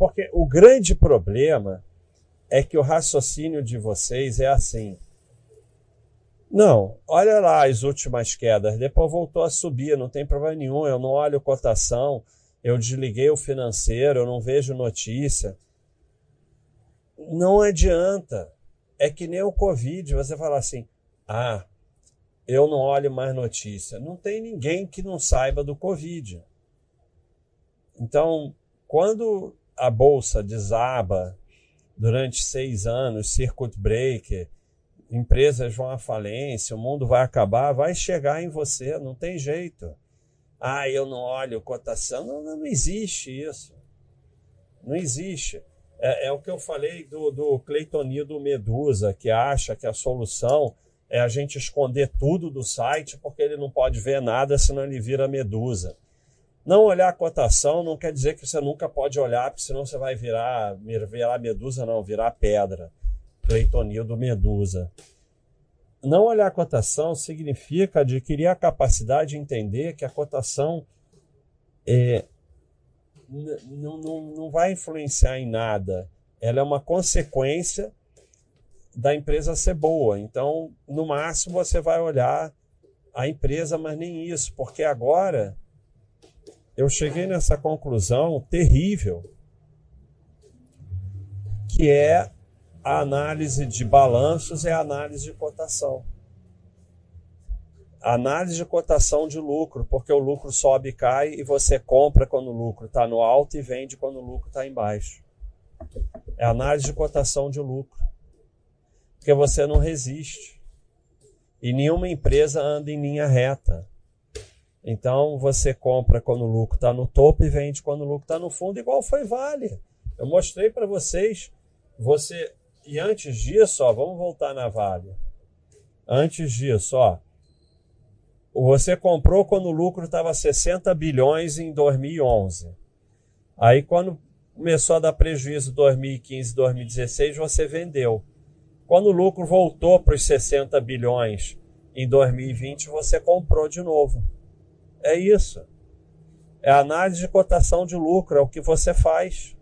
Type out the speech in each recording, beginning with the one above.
Porque o grande problema é que o raciocínio de vocês é assim. Não, olha lá as últimas quedas, depois voltou a subir, não tem problema nenhum, eu não olho cotação, eu desliguei o financeiro, eu não vejo notícia. Não adianta. É que nem o Covid, você fala assim: ah, eu não olho mais notícia. Não tem ninguém que não saiba do Covid. Então, quando a bolsa desaba durante seis anos, circuit breaker, empresas vão à falência, o mundo vai acabar, vai chegar em você, não tem jeito. Ah, eu não olho cotação. Não, não existe isso. Não existe. É, é, o que eu falei do, do Cleitonildo Medusa, que acha que a solução é a gente esconder tudo do site porque ele não pode ver nada, senão ele vira medusa. Não olhar a cotação não quer dizer que você nunca pode olhar, porque senão você vai virar, virar medusa, não, virar pedra. Cleitonildo Medusa. Não olhar a cotação significa adquirir a capacidade de entender que a cotação é, não, não, vai influenciar em nada. Ela é uma consequência da empresa ser boa. Então, no máximo, você vai olhar a empresa, mas nem isso, porque agora eu cheguei nessa conclusão terrível, que é a análise de balanços é a análise de cotação. A análise de cotação de lucro, porque o lucro sobe e cai e você compra quando o lucro está no alto e vende quando o lucro está embaixo. É análise de cotação de lucro. Porque você não resiste. E nenhuma empresa anda em linha reta. Então você compra quando o lucro está no topo e vende quando o lucro está no fundo, igual foi Vale. Eu mostrei para vocês. Você e antes disso, ó, vamos voltar na Vale. Antes disso, ó, você comprou quando o lucro estava 60 bilhões em 2011. Aí quando começou a dar prejuízo 2015, 2016, você vendeu. Quando o lucro voltou para os 60 bilhões em 2020, você comprou de novo. É isso. É análise de cotação de lucro, é o que você faz.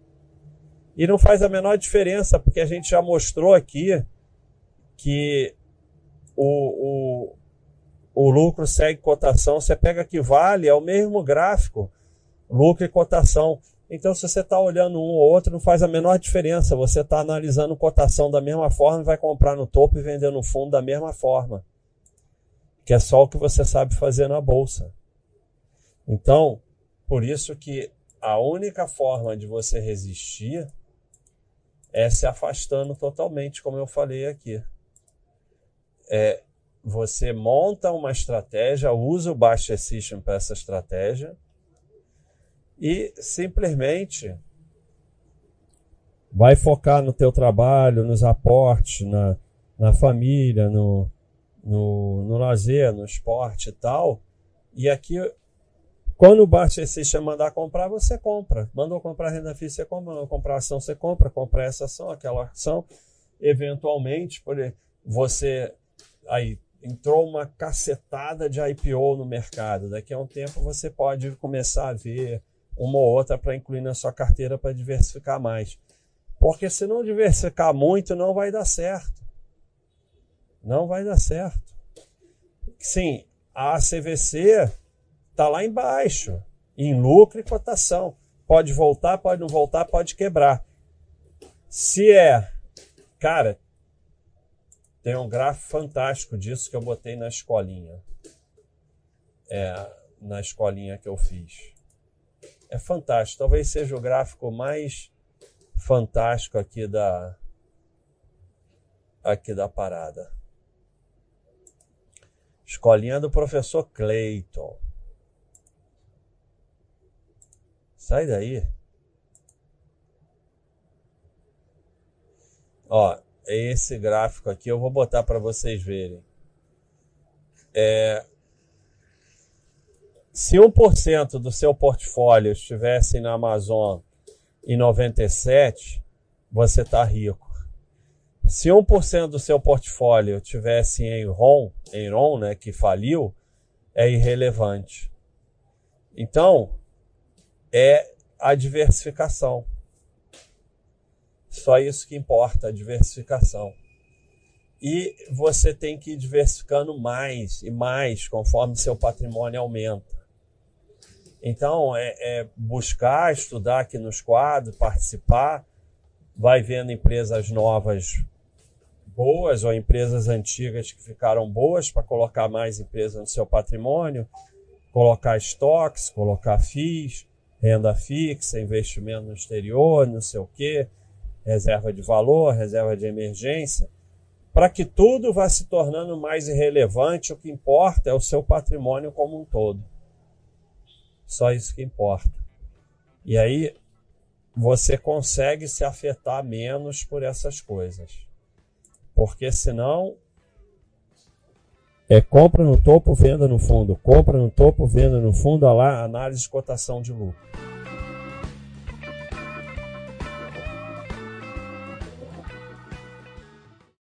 E não faz a menor diferença, porque a gente já mostrou aqui que o, o, o lucro segue cotação. Você pega que vale, é o mesmo gráfico, lucro e cotação. Então, se você está olhando um ou outro, não faz a menor diferença. Você está analisando cotação da mesma forma vai comprar no topo e vender no fundo da mesma forma. Que é só o que você sabe fazer na bolsa. Então, por isso que a única forma de você resistir é se afastando totalmente, como eu falei aqui. É, você monta uma estratégia, usa o Baixa System para essa estratégia e simplesmente vai focar no teu trabalho, nos aportes, na, na família, no, no, no lazer, no esporte e tal. E aqui quando o Bart System mandar comprar, você compra. Mandou comprar renda fixa, você compra. Mandou comprar ação, você compra. Comprar essa ação, aquela ação. Eventualmente, por você aí entrou uma cacetada de IPO no mercado. Daqui a um tempo você pode começar a ver uma ou outra para incluir na sua carteira para diversificar mais. Porque se não diversificar muito, não vai dar certo. Não vai dar certo. Sim, a CVC está lá embaixo, em lucro e cotação. Pode voltar, pode não voltar, pode quebrar. Se é, cara, tem um gráfico fantástico disso que eu botei na escolinha. É, na escolinha que eu fiz. É fantástico. Talvez seja o gráfico mais fantástico aqui da aqui da parada. Escolinha do professor Clayton. Sai daí. Ó, esse gráfico aqui eu vou botar para vocês verem. É, se 1% do seu portfólio estivesse na Amazon em 97, você está rico. Se 1% do seu portfólio tivesse em RON, em RON, né, que faliu, é irrelevante. Então, é a diversificação. Só isso que importa, a diversificação. E você tem que ir diversificando mais e mais conforme seu patrimônio aumenta. Então, é, é buscar, estudar aqui nos quadros, participar, vai vendo empresas novas boas ou empresas antigas que ficaram boas para colocar mais empresas no seu patrimônio, colocar estoques, colocar FIIs, renda fixa, investimento no exterior, não sei o quê, reserva de valor, reserva de emergência, para que tudo vá se tornando mais irrelevante, o que importa é o seu patrimônio como um todo. Só isso que importa. E aí você consegue se afetar menos por essas coisas. Porque senão é compra no topo, venda no fundo, compra no topo, venda no fundo, lá análise de cotação de lucro.